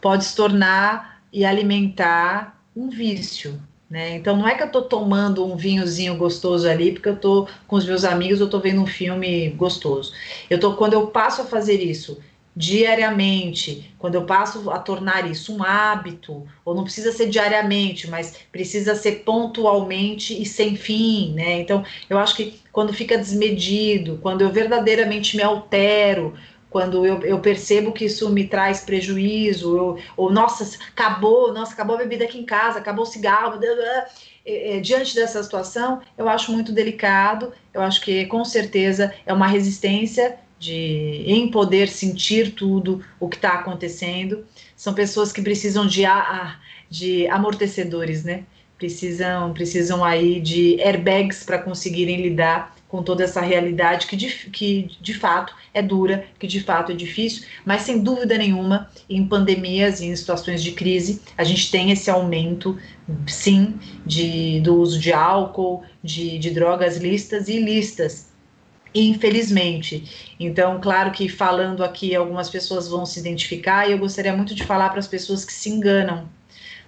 pode se tornar e alimentar um vício. Né? Então não é que eu estou tomando um vinhozinho gostoso ali porque eu estou com os meus amigos, eu estou vendo um filme gostoso. Eu tô quando eu passo a fazer isso diariamente, quando eu passo a tornar isso um hábito, ou não precisa ser diariamente, mas precisa ser pontualmente e sem fim, né? Então, eu acho que quando fica desmedido, quando eu verdadeiramente me altero, quando eu, eu percebo que isso me traz prejuízo, eu, ou nossa, acabou, nossa, acabou a bebida aqui em casa, acabou o cigarro, é, diante dessa situação, eu acho muito delicado, eu acho que com certeza é uma resistência de em poder sentir tudo o que está acontecendo. São pessoas que precisam de, de amortecedores, né? Precisam, precisam aí de airbags para conseguirem lidar com toda essa realidade que de, que de fato é dura, que de fato é difícil, mas sem dúvida nenhuma, em pandemias e em situações de crise, a gente tem esse aumento, sim, de, do uso de álcool, de, de drogas listas e ilícitas, infelizmente. Então, claro que falando aqui, algumas pessoas vão se identificar, e eu gostaria muito de falar para as pessoas que se enganam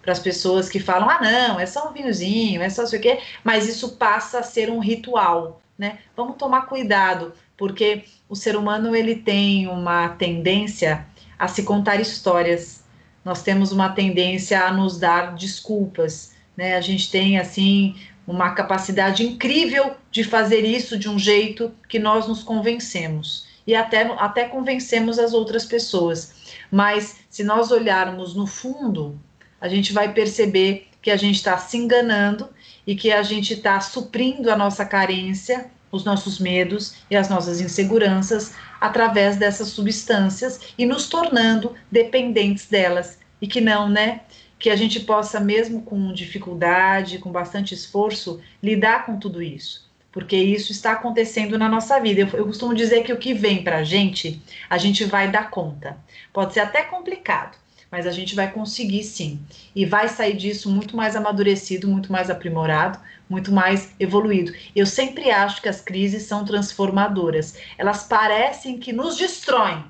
para as pessoas que falam, ah, não, é só um vinhozinho, é só isso aqui, mas isso passa a ser um ritual né? Vamos tomar cuidado, porque o ser humano ele tem uma tendência a se contar histórias. Nós temos uma tendência a nos dar desculpas, né? A gente tem assim uma capacidade incrível de fazer isso de um jeito que nós nos convencemos e até, até convencemos as outras pessoas. Mas se nós olharmos no fundo, a gente vai perceber que a gente está se enganando e que a gente está suprindo a nossa carência, os nossos medos e as nossas inseguranças através dessas substâncias e nos tornando dependentes delas. E que não, né? Que a gente possa, mesmo com dificuldade, com bastante esforço, lidar com tudo isso. Porque isso está acontecendo na nossa vida. Eu, eu costumo dizer que o que vem para a gente, a gente vai dar conta. Pode ser até complicado, mas a gente vai conseguir sim. E vai sair disso muito mais amadurecido, muito mais aprimorado, muito mais evoluído. Eu sempre acho que as crises são transformadoras. Elas parecem que nos destroem,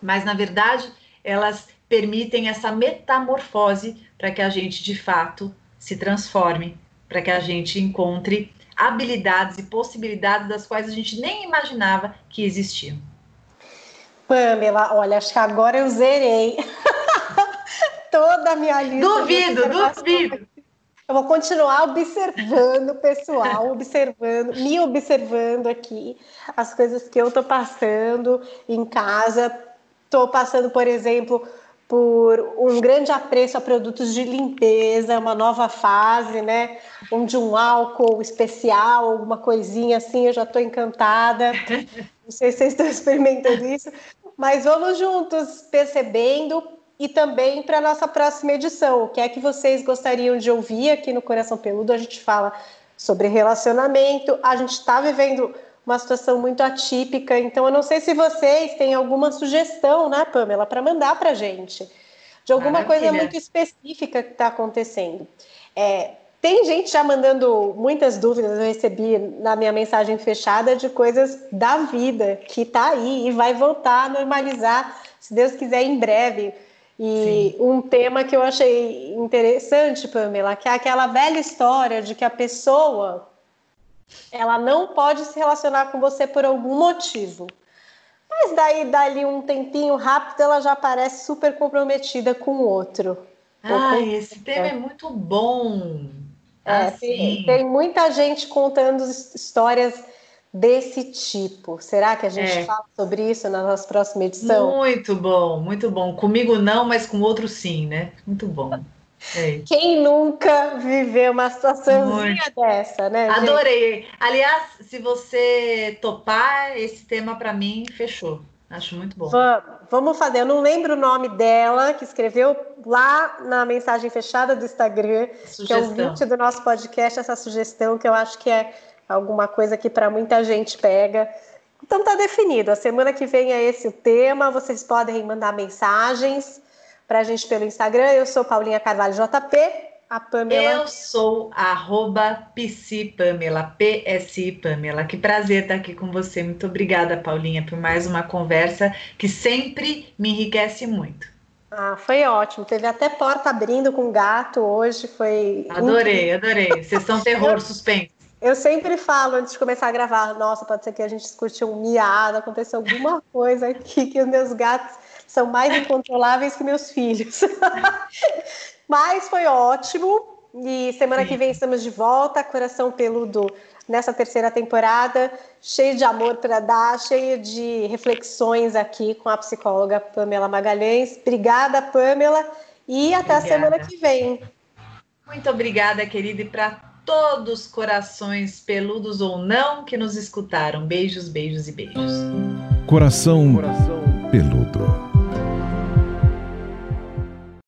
mas na verdade elas permitem essa metamorfose para que a gente de fato se transforme, para que a gente encontre habilidades e possibilidades das quais a gente nem imaginava que existiam. Pamela, olha, acho que agora eu zerei. toda a minha lista. Duvido, duvido. Eu vou continuar observando o pessoal, observando, me observando aqui, as coisas que eu tô passando em casa. Tô passando, por exemplo, por um grande apreço a produtos de limpeza, uma nova fase, né? Onde um álcool especial, alguma coisinha assim, eu já estou encantada. Não sei se vocês estão experimentando isso, mas vamos juntos percebendo e também para a nossa próxima edição. O que é que vocês gostariam de ouvir aqui no Coração Peludo? A gente fala sobre relacionamento, a gente está vivendo uma situação muito atípica, então eu não sei se vocês têm alguma sugestão, né, Pamela, para mandar para a gente, de alguma Maravilha. coisa muito específica que está acontecendo. É, tem gente já mandando muitas dúvidas, eu recebi na minha mensagem fechada de coisas da vida que está aí e vai voltar a normalizar, se Deus quiser, em breve. E Sim. um tema que eu achei interessante, Pamela, que é aquela velha história de que a pessoa ela não pode se relacionar com você por algum motivo. Mas daí, dali um tempinho rápido, ela já parece super comprometida com o outro. Ah, esse tema é muito bom. É, assim. tem, tem muita gente contando histórias desse tipo. Será que a gente é. fala sobre isso na nossa próxima edição? Muito bom, muito bom. Comigo não, mas com outro sim, né? Muito bom. É. Quem nunca viveu uma situaçãozinha dessa, né? Adorei. Gente? Aliás, se você topar esse tema para mim, fechou. Acho muito bom. Vamos, vamos fazer. Eu não lembro o nome dela, que escreveu lá na mensagem fechada do Instagram, sugestão. que é o vídeo do nosso podcast, essa sugestão que eu acho que é alguma coisa que para muita gente pega. Então tá definido. A semana que vem é esse o tema. Vocês podem mandar mensagens para a gente pelo Instagram. Eu sou Paulinha Carvalho JP. A Pamela. Eu sou arroba Pamela, PSI Pamela. Que prazer estar aqui com você. Muito obrigada, Paulinha, por mais uma conversa que sempre me enriquece muito. Ah, foi ótimo. Teve até porta abrindo com gato hoje. Foi. Adorei, adorei. Sessão terror, suspense. Eu sempre falo antes de começar a gravar, nossa, pode ser que a gente escute um miado, aconteceu alguma coisa aqui que os meus gatos são mais incontroláveis que meus filhos. Mas foi ótimo. E semana Sim. que vem estamos de volta, Coração Peludo nessa terceira temporada, cheio de amor para dar, cheio de reflexões aqui com a psicóloga Pamela Magalhães. Obrigada, Pamela, e até obrigada. a semana que vem. Muito obrigada, querida, e para todos corações peludos ou não que nos escutaram. Beijos, beijos e beijos. Coração, Coração.